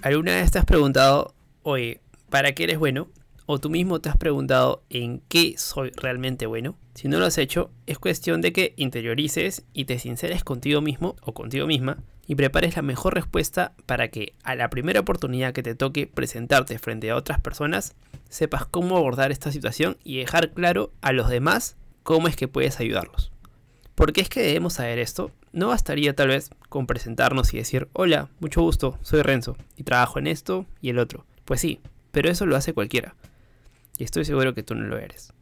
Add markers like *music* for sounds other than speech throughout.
¿Alguna vez te has preguntado, oye, ¿para qué eres bueno? ¿O tú mismo te has preguntado en qué soy realmente bueno? Si no lo has hecho, es cuestión de que interiorices y te sinceres contigo mismo o contigo misma y prepares la mejor respuesta para que a la primera oportunidad que te toque presentarte frente a otras personas, sepas cómo abordar esta situación y dejar claro a los demás cómo es que puedes ayudarlos. ¿Por qué es que debemos saber esto? No bastaría tal vez con presentarnos y decir, hola, mucho gusto, soy Renzo y trabajo en esto y el otro. Pues sí, pero eso lo hace cualquiera. Y estoy seguro que tú no lo eres.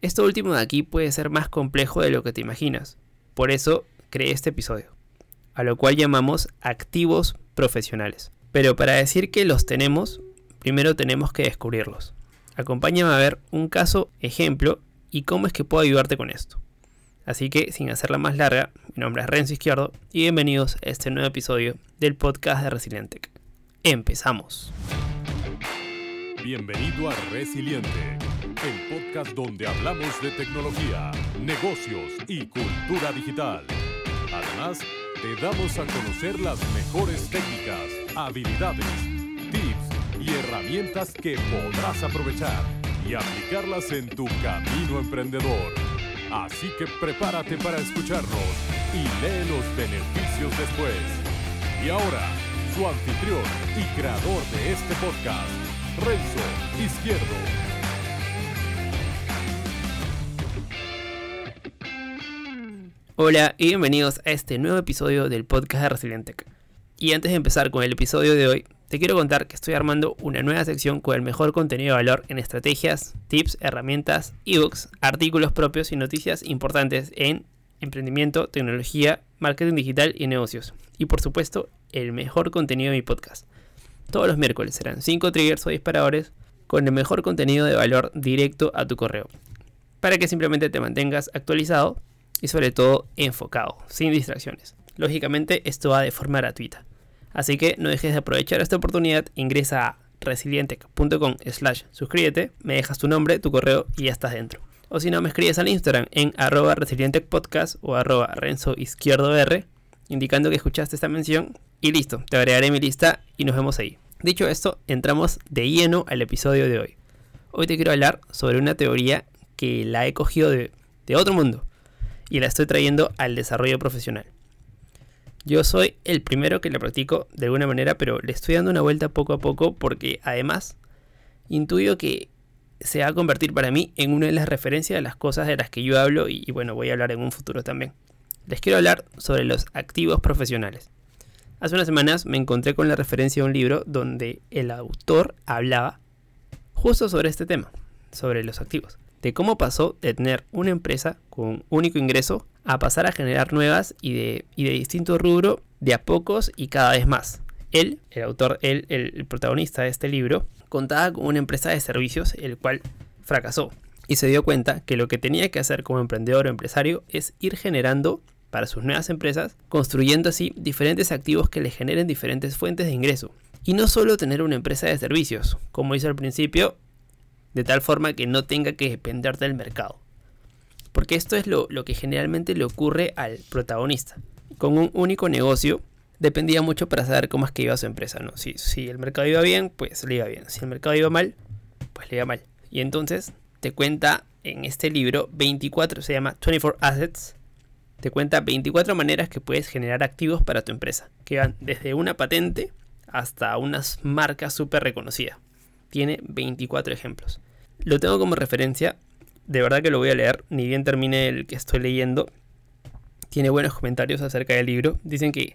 Esto último de aquí puede ser más complejo de lo que te imaginas. Por eso creé este episodio a lo cual llamamos activos profesionales. Pero para decir que los tenemos, primero tenemos que descubrirlos. Acompáñame a ver un caso ejemplo y cómo es que puedo ayudarte con esto. Así que, sin hacerla más larga, mi nombre es Renzo Izquierdo y bienvenidos a este nuevo episodio del podcast de Resilientec. Empezamos. Bienvenido a Resiliente, el podcast donde hablamos de tecnología, negocios y cultura digital. Además, te damos a conocer las mejores técnicas, habilidades, tips y herramientas que podrás aprovechar y aplicarlas en tu camino emprendedor. Así que prepárate para escucharnos y lee los beneficios después. Y ahora, su anfitrión y creador de este podcast, Renzo Izquierdo. Hola y bienvenidos a este nuevo episodio del podcast de Resilientec. Y antes de empezar con el episodio de hoy, te quiero contar que estoy armando una nueva sección con el mejor contenido de valor en estrategias, tips, herramientas, ebooks, artículos propios y noticias importantes en emprendimiento, tecnología, marketing digital y negocios. Y por supuesto, el mejor contenido de mi podcast. Todos los miércoles serán 5 triggers o disparadores con el mejor contenido de valor directo a tu correo. Para que simplemente te mantengas actualizado y sobre todo enfocado, sin distracciones. Lógicamente esto va de forma gratuita. Así que no dejes de aprovechar esta oportunidad, ingresa a resilientec.com slash suscríbete, me dejas tu nombre, tu correo y ya estás dentro. O si no, me escribes al Instagram en arroba resilientecpodcast o arroba renzo izquierdo r, indicando que escuchaste esta mención y listo, te agregaré mi lista y nos vemos ahí. Dicho esto, entramos de lleno al episodio de hoy. Hoy te quiero hablar sobre una teoría que la he cogido de, de otro mundo y la estoy trayendo al desarrollo profesional. Yo soy el primero que la practico de alguna manera, pero le estoy dando una vuelta poco a poco porque además intuyo que se va a convertir para mí en una de las referencias de las cosas de las que yo hablo y, bueno, voy a hablar en un futuro también. Les quiero hablar sobre los activos profesionales. Hace unas semanas me encontré con la referencia de un libro donde el autor hablaba justo sobre este tema, sobre los activos de cómo pasó de tener una empresa con único ingreso a pasar a generar nuevas y de, y de distinto rubro de a pocos y cada vez más. Él, el autor, él, el protagonista de este libro, contaba con una empresa de servicios el cual fracasó y se dio cuenta que lo que tenía que hacer como emprendedor o empresario es ir generando para sus nuevas empresas, construyendo así diferentes activos que le generen diferentes fuentes de ingreso. Y no solo tener una empresa de servicios, como hizo al principio, de tal forma que no tenga que depender del mercado. Porque esto es lo, que generalmente le ocurre al protagonista. Con un único negocio dependía mucho para saber cómo es que iba su empresa. ¿no? Si, si el mercado iba bien, pues le iba bien. Si el mercado iba mal, pues le iba mal. Y entonces te cuenta en este libro 24, se llama 24 Assets, te cuenta 24 maneras que puedes generar activos para tu empresa, que van desde una patente hasta unas marcas súper reconocidas tiene 24 ejemplos. Lo tengo como referencia, de verdad que lo voy a leer, ni bien termine el que estoy leyendo. Tiene buenos comentarios acerca del libro. Dicen que,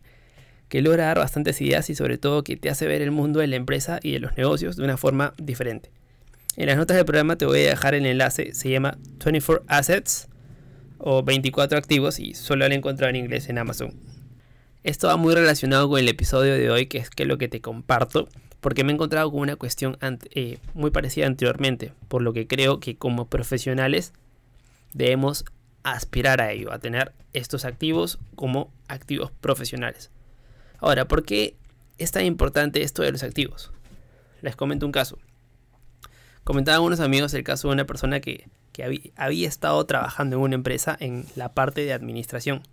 que logra dar bastantes ideas y sobre todo que te hace ver el mundo de la empresa y de los negocios de una forma diferente. En las notas del programa te voy a dejar el enlace, se llama 24 Assets o 24 activos y solo lo he encontrado en inglés en Amazon. Esto va muy relacionado con el episodio de hoy, que es que lo que te comparto porque me he encontrado con una cuestión eh, muy parecida anteriormente, por lo que creo que como profesionales debemos aspirar a ello, a tener estos activos como activos profesionales. Ahora, ¿por qué es tan importante esto de los activos? Les comento un caso. Comentaban unos amigos el caso de una persona que, que había estado trabajando en una empresa en la parte de administración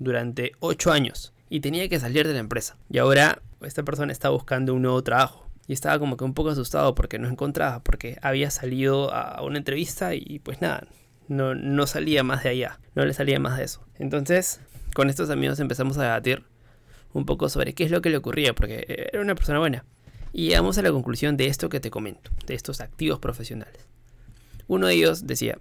durante 8 años y tenía que salir de la empresa. Y ahora esta persona está buscando un nuevo trabajo. Y estaba como que un poco asustado porque no encontraba, porque había salido a una entrevista y pues nada, no, no salía más de allá, no le salía más de eso. Entonces, con estos amigos empezamos a debatir un poco sobre qué es lo que le ocurría, porque era una persona buena. Y llegamos a la conclusión de esto que te comento, de estos activos profesionales. Uno de ellos decía,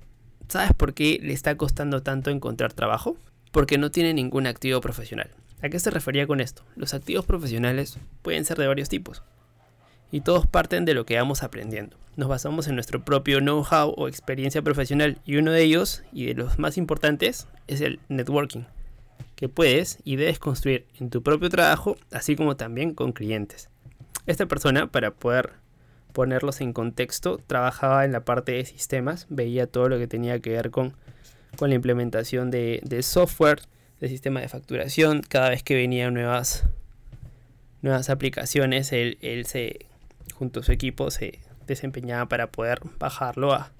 ¿sabes por qué le está costando tanto encontrar trabajo? Porque no tiene ningún activo profesional. ¿A qué se refería con esto? Los activos profesionales pueden ser de varios tipos. Y todos parten de lo que vamos aprendiendo. Nos basamos en nuestro propio know-how o experiencia profesional y uno de ellos, y de los más importantes, es el networking, que puedes y debes construir en tu propio trabajo, así como también con clientes. Esta persona, para poder ponerlos en contexto, trabajaba en la parte de sistemas, veía todo lo que tenía que ver con, con la implementación de, de software, de sistema de facturación. Cada vez que venían nuevas, nuevas aplicaciones, él, se, junto a su equipo, se desempeñaba para poder bajarlo a,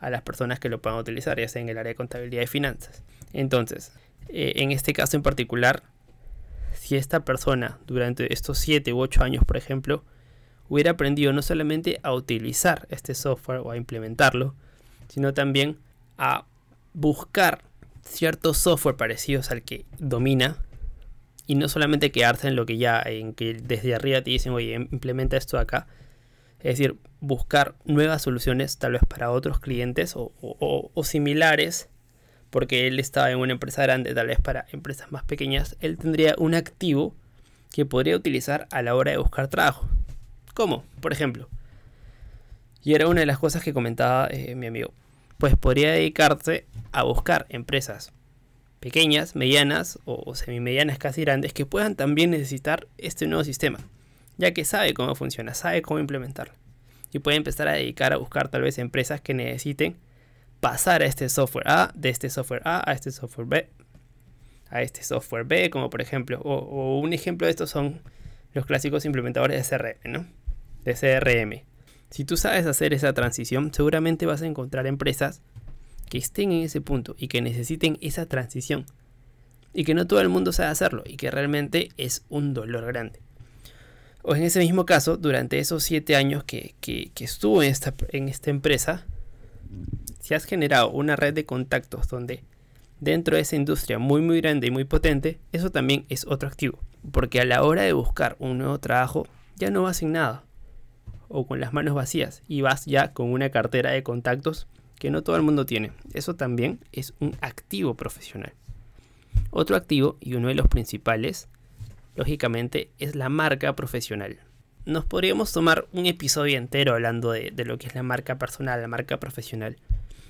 a las personas que lo puedan utilizar, ya sea en el área de contabilidad y finanzas. Entonces, eh, en este caso en particular, si esta persona durante estos 7 u 8 años, por ejemplo, hubiera aprendido no solamente a utilizar este software o a implementarlo, sino también a buscar ciertos software parecidos al que domina y no solamente quedarse en lo que ya, en que desde arriba te dicen, oye, implementa esto acá. Es decir, buscar nuevas soluciones tal vez para otros clientes o, o, similares, porque él estaba en una empresa grande, tal vez para empresas más pequeñas, él tendría un activo que podría utilizar a la hora de buscar trabajo. ¿Cómo? Por ejemplo. Y era una de las cosas que comentaba eh, mi amigo pues podría dedicarse a buscar empresas pequeñas, medianas o semimedianas casi grandes que puedan también necesitar este nuevo sistema, ya que sabe cómo funciona, sabe cómo implementarlo. Y puede empezar a dedicar a buscar tal vez empresas que necesiten pasar a este software A, de este software A a este software B, a este software B, como por ejemplo, o, un ejemplo de estos son los clásicos implementadores de CRM, ¿no? De CRM. Si tú sabes hacer esa transición, seguramente vas a encontrar empresas que estén en ese punto y que necesiten esa transición. Y que no todo el mundo sabe hacerlo y que realmente es un dolor grande. O en ese mismo caso, durante esos siete años que, estuvo en esta, en esta empresa, si has generado una red de contactos donde dentro de esa industria muy muy grande y muy potente, eso también es otro activo. Porque a la hora de buscar un nuevo trabajo, ya no vas sin nada o con las manos vacías y vas ya con una cartera de contactos que no todo el mundo tiene. Eso también es un activo profesional. Otro activo y uno de los principales, lógicamente, es la marca profesional. Nos podríamos tomar un episodio entero hablando de, lo que es la marca personal, la marca profesional,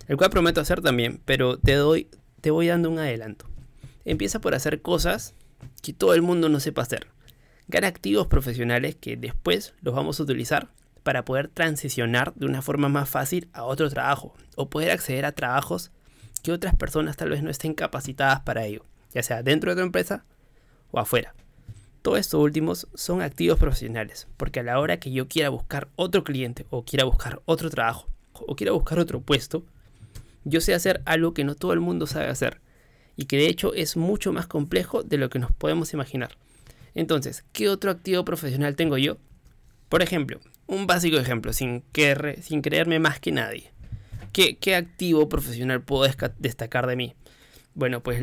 el cual prometo hacer también, pero te doy, te voy dando un adelanto. Empieza por hacer cosas que todo el mundo no sepa hacer. Gana activos profesionales que después los vamos a utilizar para poder transicionar de una forma más fácil a otro trabajo o poder acceder a trabajos que otras personas tal vez no estén capacitadas para ello, ya sea dentro de tu empresa o afuera. Todos estos últimos son activos profesionales, porque a la hora que yo quiera buscar otro cliente o quiera buscar otro trabajo o quiera buscar otro puesto, yo sé hacer algo que no todo el mundo sabe hacer y que de hecho es mucho más complejo de lo que nos podemos imaginar. Entonces, ¿qué otro activo profesional tengo yo? Por ejemplo, un básico ejemplo, sin, sin creerme más que nadie. ¿Qué, activo profesional puedo destacar de mí? Bueno, pues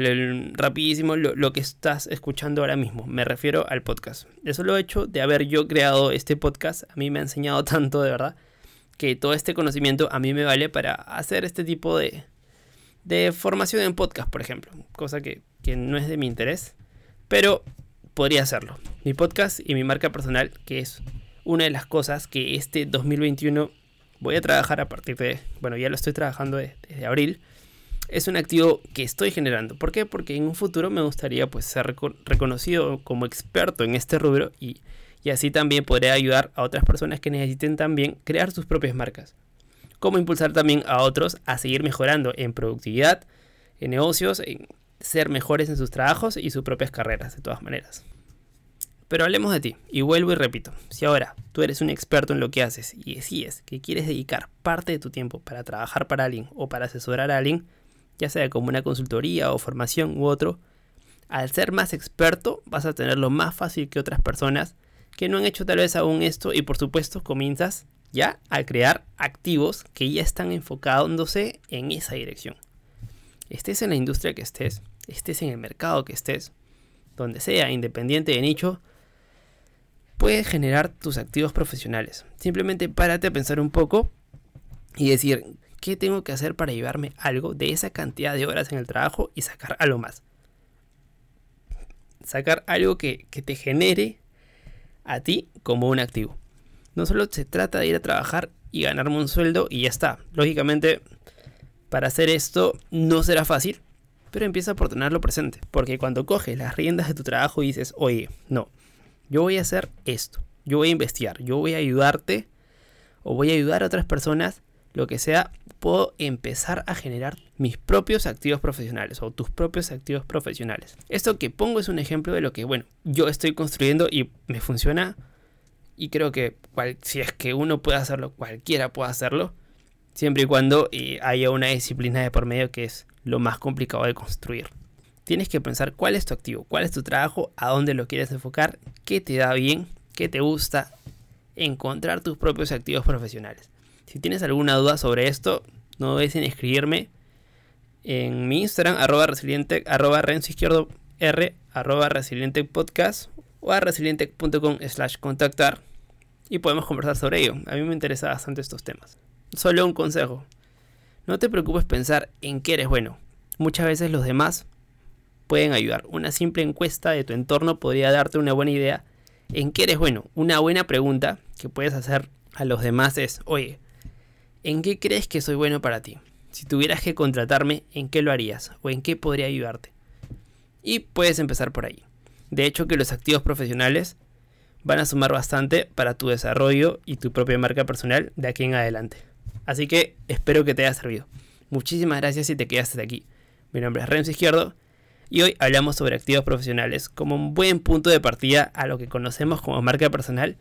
rapidísimo lo, que estás escuchando ahora mismo. Me refiero al podcast. Eso lo he hecho de haber yo creado este podcast. A mí me ha enseñado *laughs* tanto, de verdad, que todo este conocimiento a mí me vale para hacer este tipo de, de formación en podcast, por ejemplo. Cosa que no es de mi interés, pero podría hacerlo. Mi podcast y mi marca personal, que es una de las cosas que este 2021 voy a trabajar a partir de, bueno, ya lo estoy trabajando desde, abril, es un activo que estoy generando. ¿Por qué? Porque en un futuro me gustaría pues ser reconocido como experto en este rubro y, y así también podré ayudar a otras personas que necesiten también crear sus propias marcas. Cómo impulsar también a otros a seguir mejorando en productividad, en negocios, en ser mejores en sus trabajos y sus propias carreras, de todas maneras. Pero hablemos de ti, y vuelvo y repito, si ahora tú eres un experto en lo que haces y decides que quieres dedicar parte de tu tiempo para trabajar para alguien o para asesorar a alguien, ya sea como una consultoría o formación u otro, Al ser más experto vas a tenerlo más fácil que otras personas que no han hecho tal vez aún esto y por supuesto comienzas ya a crear activos que ya están enfocándose en esa dirección. Estés en la industria que estés, estés en el mercado que estés, donde sea, independiente de nicho, puedes generar tus activos profesionales. Simplemente párate a pensar un poco y decir, ¿qué tengo que hacer para llevarme algo de esa cantidad de horas en el trabajo y sacar algo más? Sacar algo que, que te genere a ti como un activo. No solo se trata de ir a trabajar y ganarme un sueldo y ya está. Lógicamente, para hacer esto no será fácil, pero empieza por tenerlo presente. Porque cuando coges las riendas de tu trabajo y dices, oye, no, yo voy a hacer esto, yo voy a investigar, yo voy a ayudarte o voy a ayudar a otras personas, lo que sea, puedo empezar a generar mis propios activos profesionales o tus propios activos profesionales. Esto que pongo es un ejemplo de lo que, bueno, yo estoy construyendo y me funciona. Y creo que si es que uno puede hacerlo, cualquiera puede hacerlo. Siempre y cuando eh, haya una disciplina de por medio que es lo más complicado de construir. Tienes que pensar cuál es tu activo, cuál es tu trabajo, a dónde lo quieres enfocar, qué te da bien, qué te gusta, encontrar tus propios activos profesionales. Si tienes alguna duda sobre esto, no dudes en escribirme en mi Instagram, arroba resiliente, arroba renzo izquierdo r, arroba resiliente podcast o a resiliente.com slash contactar y podemos conversar sobre ello. A mí me interesan bastante estos temas. Solo un consejo. No te preocupes pensar en qué eres bueno. Muchas veces los demás pueden ayudar. Una simple encuesta de tu entorno podría darte una buena idea en qué eres bueno. Una buena pregunta que puedes hacer a los demás es, oye, ¿en qué crees que soy bueno para ti? Si tuvieras que contratarme, ¿en qué lo harías? ¿O en qué podría ayudarte? Y puedes empezar por ahí. De hecho que los activos profesionales van a sumar bastante para tu desarrollo y tu propia marca personal de aquí en adelante. Así que espero que te haya servido. Muchísimas gracias si te quedaste aquí. Mi nombre es Renzo Izquierdo y hoy hablamos sobre activos profesionales como un buen punto de partida a lo que conocemos como marca personal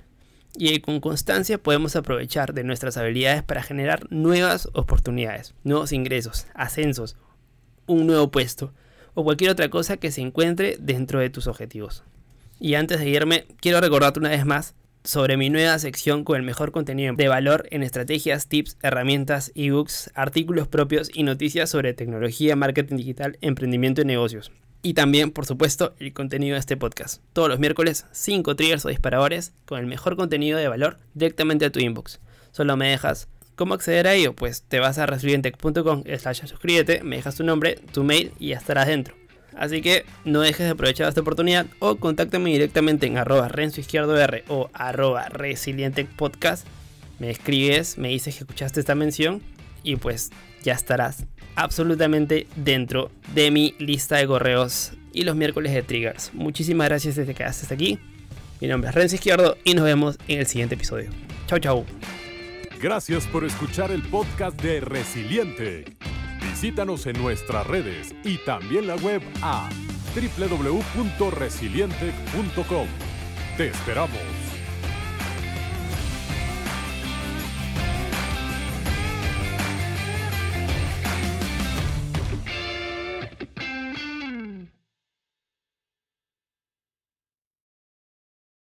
y con constancia podemos aprovechar de nuestras habilidades para generar nuevas oportunidades, nuevos ingresos, ascensos, un nuevo puesto o cualquier otra cosa que se encuentre dentro de tus objetivos. Y antes de irme, quiero recordarte una vez más sobre mi nueva sección con el mejor contenido de valor en estrategias, tips, herramientas, ebooks, artículos propios y noticias sobre tecnología, marketing digital, emprendimiento y negocios. Y también, por supuesto, el contenido de este podcast. Todos los miércoles, 5 triggers o disparadores con el mejor contenido de valor directamente a tu inbox. Solo me dejas ¿Cómo acceder a ello? Pues te vas a resilientech.com slash suscríbete, me dejas tu nombre, tu mail y estarás dentro. Así que no dejes de aprovechar esta oportunidad o contáctame directamente en arroba renzo o arroba resiliente podcast. Me escribes, me dices que escuchaste esta mención y pues ya estarás absolutamente dentro de mi lista de correos y los miércoles de triggers. Muchísimas gracias desde que hasta aquí. Mi nombre es Renzo Izquierdo y nos vemos en el siguiente episodio. Chau chau. Gracias por escuchar el podcast de Resiliente. Visítanos en nuestras redes y también la web a www.resiliente.com. Te esperamos.